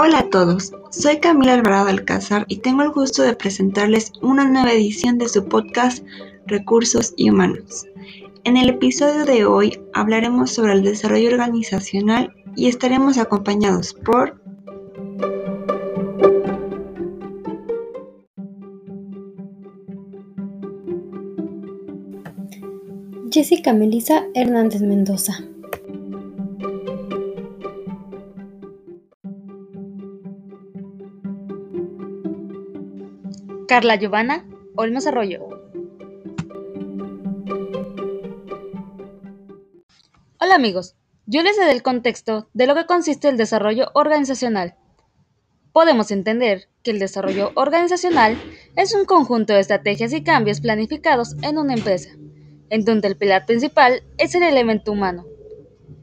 Hola a todos, soy Camila Alvarado Alcázar y tengo el gusto de presentarles una nueva edición de su podcast Recursos y Humanos. En el episodio de hoy hablaremos sobre el desarrollo organizacional y estaremos acompañados por Jessica Melisa Hernández Mendoza. Carla Giovanna Olmos Arroyo. Hola amigos, yo les daré el contexto de lo que consiste el desarrollo organizacional. Podemos entender que el desarrollo organizacional es un conjunto de estrategias y cambios planificados en una empresa, en donde el pilar principal es el elemento humano.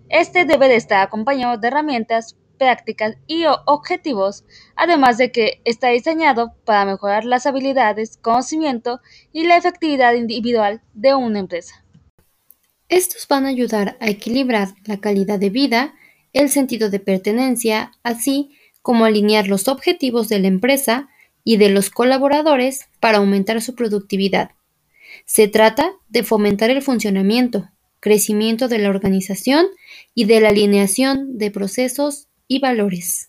Este debe de estar acompañado de herramientas prácticas y objetivos, además de que está diseñado para mejorar las habilidades, conocimiento y la efectividad individual de una empresa. Estos van a ayudar a equilibrar la calidad de vida, el sentido de pertenencia, así como alinear los objetivos de la empresa y de los colaboradores para aumentar su productividad. Se trata de fomentar el funcionamiento, crecimiento de la organización y de la alineación de procesos y valores.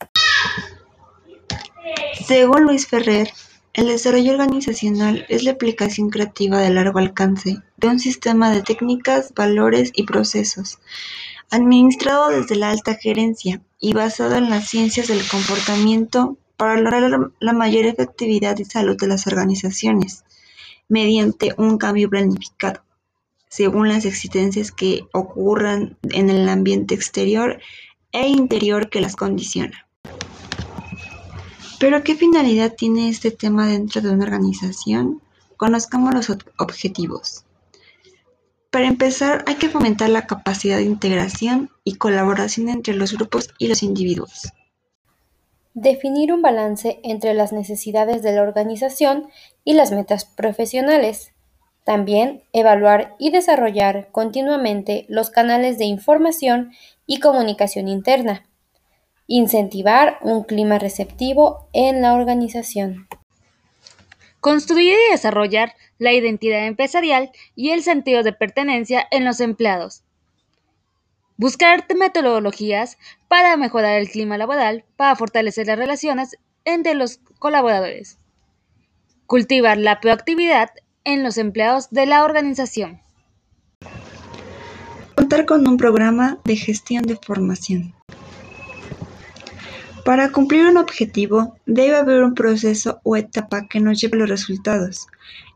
Según Luis Ferrer, el desarrollo organizacional es la aplicación creativa de largo alcance de un sistema de técnicas, valores y procesos, administrado desde la alta gerencia y basado en las ciencias del comportamiento para lograr la mayor efectividad y salud de las organizaciones, mediante un cambio planificado, según las existencias que ocurran en el ambiente exterior e interior que las condiciona. Pero ¿qué finalidad tiene este tema dentro de una organización? Conozcamos los objetivos. Para empezar, hay que fomentar la capacidad de integración y colaboración entre los grupos y los individuos. Definir un balance entre las necesidades de la organización y las metas profesionales. También evaluar y desarrollar continuamente los canales de información y comunicación interna. Incentivar un clima receptivo en la organización. Construir y desarrollar la identidad empresarial y el sentido de pertenencia en los empleados. Buscar metodologías para mejorar el clima laboral, para fortalecer las relaciones entre los colaboradores. Cultivar la proactividad en los empleados de la organización. Contar con un programa de gestión de formación. Para cumplir un objetivo, debe haber un proceso o etapa que nos lleve a los resultados.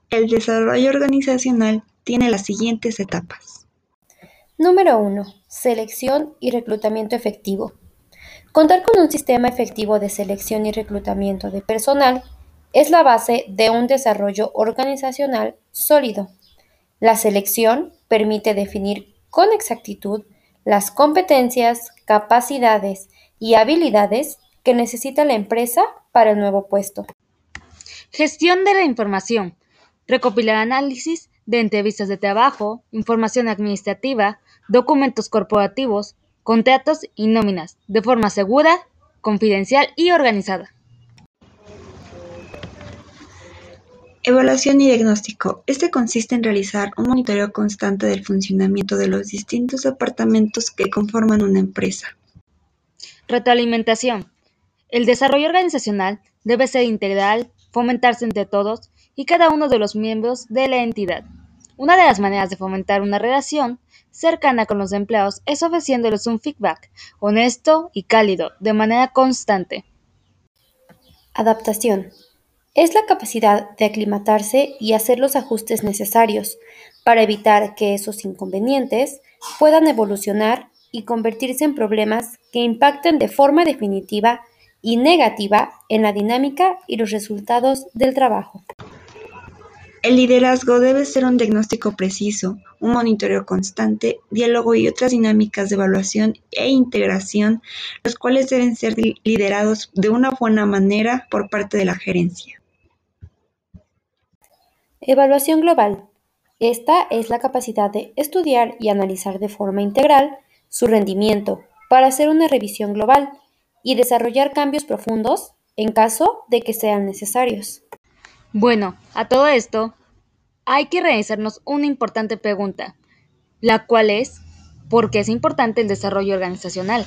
El desarrollo organizacional tiene las siguientes etapas. Número 1. Selección y reclutamiento efectivo. Contar con un sistema efectivo de selección y reclutamiento de personal es la base de un desarrollo organizacional sólido. La selección permite definir con exactitud las competencias, capacidades y habilidades que necesita la empresa para el nuevo puesto. Gestión de la información. Recopilar análisis de entrevistas de trabajo, información administrativa, documentos corporativos, contratos y nóminas, de forma segura, confidencial y organizada. Evaluación y diagnóstico. Este consiste en realizar un monitoreo constante del funcionamiento de los distintos departamentos que conforman una empresa. Retroalimentación. El desarrollo organizacional debe ser integral, fomentarse entre todos y cada uno de los miembros de la entidad. Una de las maneras de fomentar una relación cercana con los empleados es ofreciéndoles un feedback honesto y cálido de manera constante. Adaptación. Es la capacidad de aclimatarse y hacer los ajustes necesarios para evitar que esos inconvenientes puedan evolucionar y convertirse en problemas que impacten de forma definitiva y negativa en la dinámica y los resultados del trabajo. El liderazgo debe ser un diagnóstico preciso, un monitoreo constante, diálogo y otras dinámicas de evaluación e integración, los cuales deben ser liderados de una buena manera por parte de la gerencia. Evaluación global. Esta es la capacidad de estudiar y analizar de forma integral su rendimiento para hacer una revisión global y desarrollar cambios profundos en caso de que sean necesarios. Bueno, a todo esto, hay que realizarnos una importante pregunta, la cual es, ¿por qué es importante el desarrollo organizacional?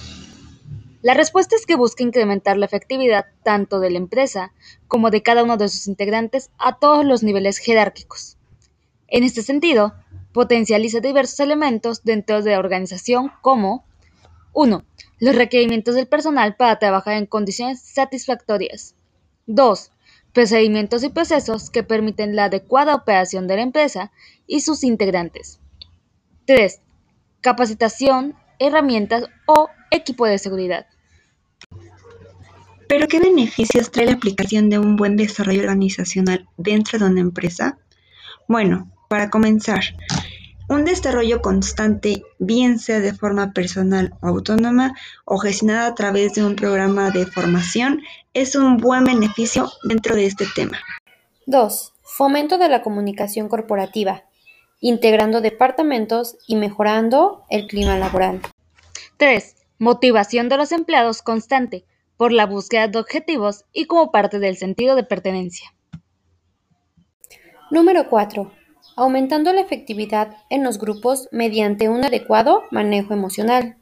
La respuesta es que busca incrementar la efectividad tanto de la empresa como de cada uno de sus integrantes a todos los niveles jerárquicos. En este sentido, potencializa diversos elementos dentro de la organización como 1. Los requerimientos del personal para trabajar en condiciones satisfactorias. 2. Procedimientos y procesos que permiten la adecuada operación de la empresa y sus integrantes. 3. Capacitación, herramientas o equipo de seguridad. ¿Pero qué beneficios trae la aplicación de un buen desarrollo organizacional dentro de una empresa? Bueno, para comenzar, un desarrollo constante, bien sea de forma personal o autónoma o gestionada a través de un programa de formación, es un buen beneficio dentro de este tema. 2. Fomento de la comunicación corporativa, integrando departamentos y mejorando el clima laboral. 3. Motivación de los empleados constante por la búsqueda de objetivos y como parte del sentido de pertenencia. Número 4. Aumentando la efectividad en los grupos mediante un adecuado manejo emocional.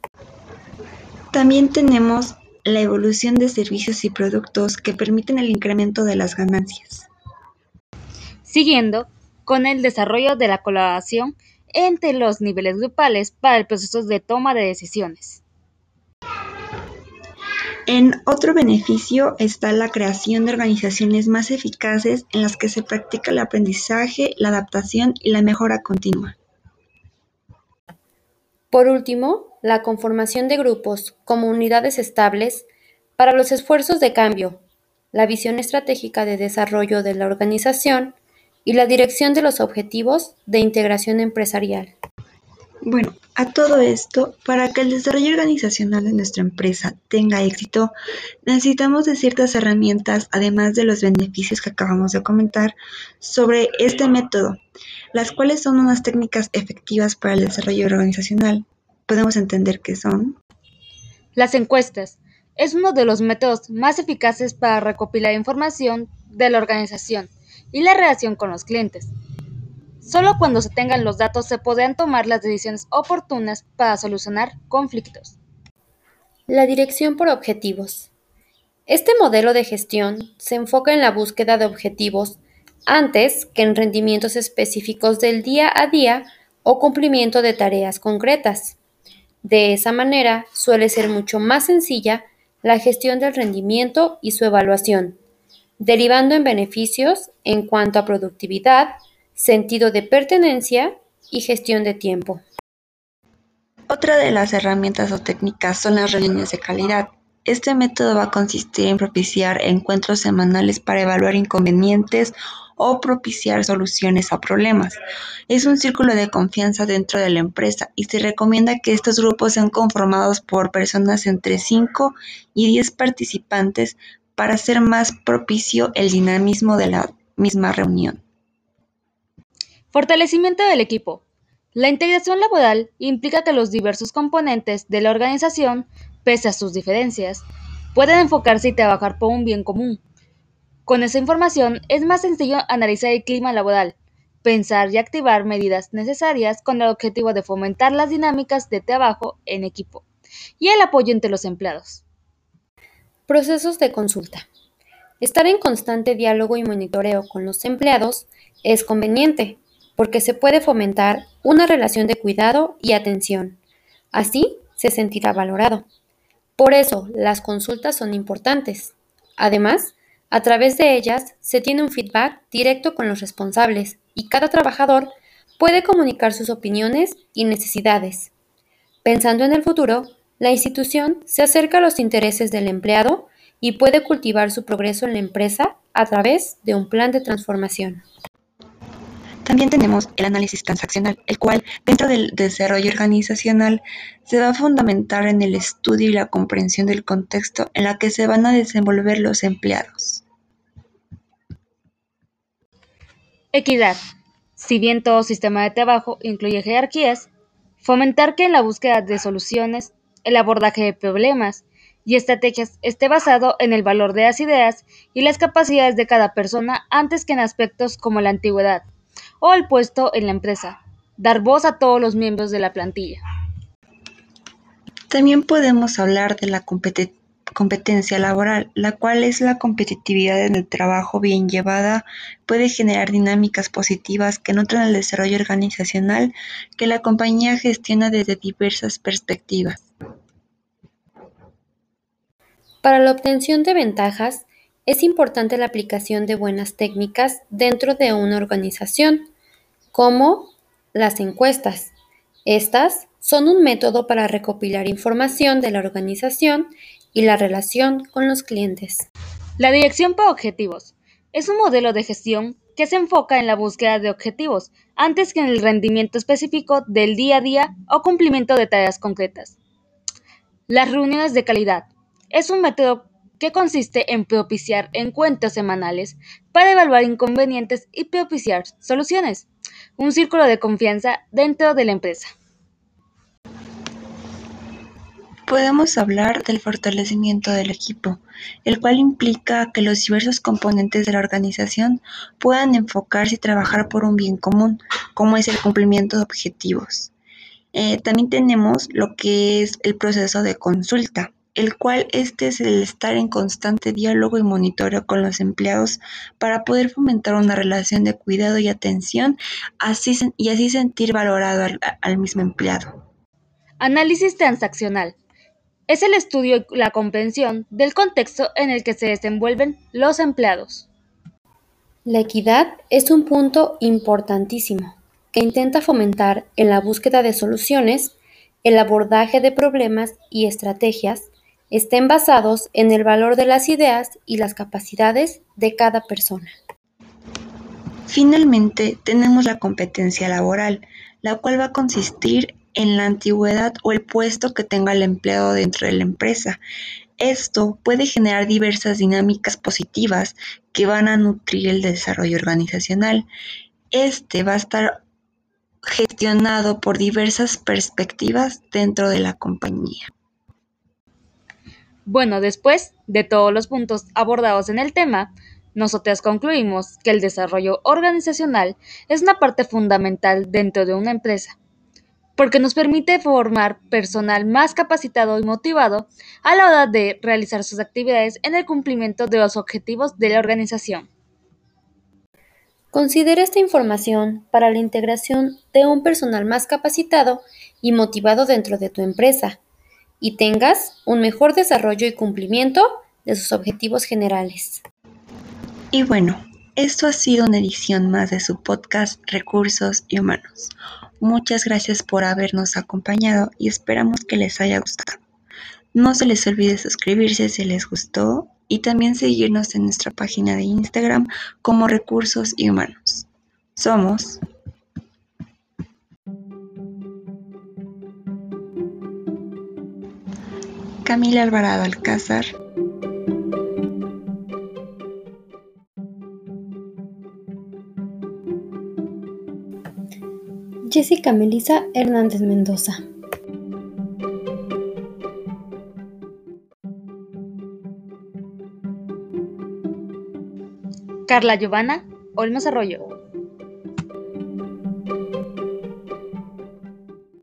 También tenemos la evolución de servicios y productos que permiten el incremento de las ganancias. Siguiendo con el desarrollo de la colaboración entre los niveles grupales para el proceso de toma de decisiones. En otro beneficio está la creación de organizaciones más eficaces en las que se practica el aprendizaje, la adaptación y la mejora continua. Por último, la conformación de grupos como unidades estables para los esfuerzos de cambio, la visión estratégica de desarrollo de la organización y la dirección de los objetivos de integración empresarial. Bueno, a todo esto, para que el desarrollo organizacional de nuestra empresa tenga éxito, necesitamos de ciertas herramientas, además de los beneficios que acabamos de comentar, sobre este método, las cuales son unas técnicas efectivas para el desarrollo organizacional. Podemos entender qué son. Las encuestas es uno de los métodos más eficaces para recopilar información de la organización y la relación con los clientes. Solo cuando se tengan los datos se podrán tomar las decisiones oportunas para solucionar conflictos. La dirección por objetivos. Este modelo de gestión se enfoca en la búsqueda de objetivos antes que en rendimientos específicos del día a día o cumplimiento de tareas concretas. De esa manera suele ser mucho más sencilla la gestión del rendimiento y su evaluación, derivando en beneficios en cuanto a productividad, sentido de pertenencia y gestión de tiempo. Otra de las herramientas o técnicas son las reuniones de calidad. Este método va a consistir en propiciar encuentros semanales para evaluar inconvenientes o propiciar soluciones a problemas. Es un círculo de confianza dentro de la empresa y se recomienda que estos grupos sean conformados por personas entre 5 y 10 participantes para hacer más propicio el dinamismo de la misma reunión. Fortalecimiento del equipo. La integración laboral implica que los diversos componentes de la organización, pese a sus diferencias, pueden enfocarse y trabajar por un bien común. Con esa información es más sencillo analizar el clima laboral, pensar y activar medidas necesarias con el objetivo de fomentar las dinámicas de trabajo en equipo y el apoyo entre los empleados. Procesos de consulta. Estar en constante diálogo y monitoreo con los empleados es conveniente, porque se puede fomentar una relación de cuidado y atención. Así se sentirá valorado. Por eso, las consultas son importantes. Además, a través de ellas se tiene un feedback directo con los responsables y cada trabajador puede comunicar sus opiniones y necesidades. Pensando en el futuro, la institución se acerca a los intereses del empleado y puede cultivar su progreso en la empresa a través de un plan de transformación. También tenemos el análisis transaccional, el cual, dentro del desarrollo organizacional, se va a fundamentar en el estudio y la comprensión del contexto en la que se van a desenvolver los empleados. Equidad. Si bien todo sistema de trabajo incluye jerarquías, fomentar que en la búsqueda de soluciones, el abordaje de problemas y estrategias esté basado en el valor de las ideas y las capacidades de cada persona antes que en aspectos como la antigüedad o el puesto en la empresa. Dar voz a todos los miembros de la plantilla. También podemos hablar de la competencia laboral, la cual es la competitividad en el trabajo bien llevada, puede generar dinámicas positivas que nutren el desarrollo organizacional que la compañía gestiona desde diversas perspectivas. Para la obtención de ventajas, es importante la aplicación de buenas técnicas dentro de una organización, como las encuestas. Estas son un método para recopilar información de la organización y la relación con los clientes. La dirección por objetivos es un modelo de gestión que se enfoca en la búsqueda de objetivos antes que en el rendimiento específico del día a día o cumplimiento de tareas concretas. Las reuniones de calidad es un método que consiste en propiciar encuentros semanales para evaluar inconvenientes y propiciar soluciones. Un círculo de confianza dentro de la empresa. Podemos hablar del fortalecimiento del equipo, el cual implica que los diversos componentes de la organización puedan enfocarse y trabajar por un bien común, como es el cumplimiento de objetivos. Eh, también tenemos lo que es el proceso de consulta, el cual este es el estar en constante diálogo y monitoreo con los empleados para poder fomentar una relación de cuidado y atención así, y así sentir valorado al mismo empleado. Análisis transaccional. Es el estudio y la comprensión del contexto en el que se desenvuelven los empleados. La equidad es un punto importantísimo que intenta fomentar en la búsqueda de soluciones, el abordaje de problemas y estrategias estén basados en el valor de las ideas y las capacidades de cada persona. Finalmente, tenemos la competencia laboral, la cual va a consistir en la antigüedad o el puesto que tenga el empleado dentro de la empresa. Esto puede generar diversas dinámicas positivas que van a nutrir el desarrollo organizacional. Este va a estar gestionado por diversas perspectivas dentro de la compañía. Bueno, después de todos los puntos abordados en el tema, nosotras concluimos que el desarrollo organizacional es una parte fundamental dentro de una empresa, porque nos permite formar personal más capacitado y motivado a la hora de realizar sus actividades en el cumplimiento de los objetivos de la organización. Considera esta información para la integración de un personal más capacitado y motivado dentro de tu empresa y tengas un mejor desarrollo y cumplimiento de sus objetivos generales. Y bueno, esto ha sido una edición más de su podcast Recursos y Humanos. Muchas gracias por habernos acompañado y esperamos que les haya gustado. No se les olvide suscribirse si les gustó y también seguirnos en nuestra página de Instagram como Recursos y Humanos. Somos Camila Alvarado Alcázar. Jessica Melisa Hernández Mendoza. Carla Giovanna Olmos Arroyo.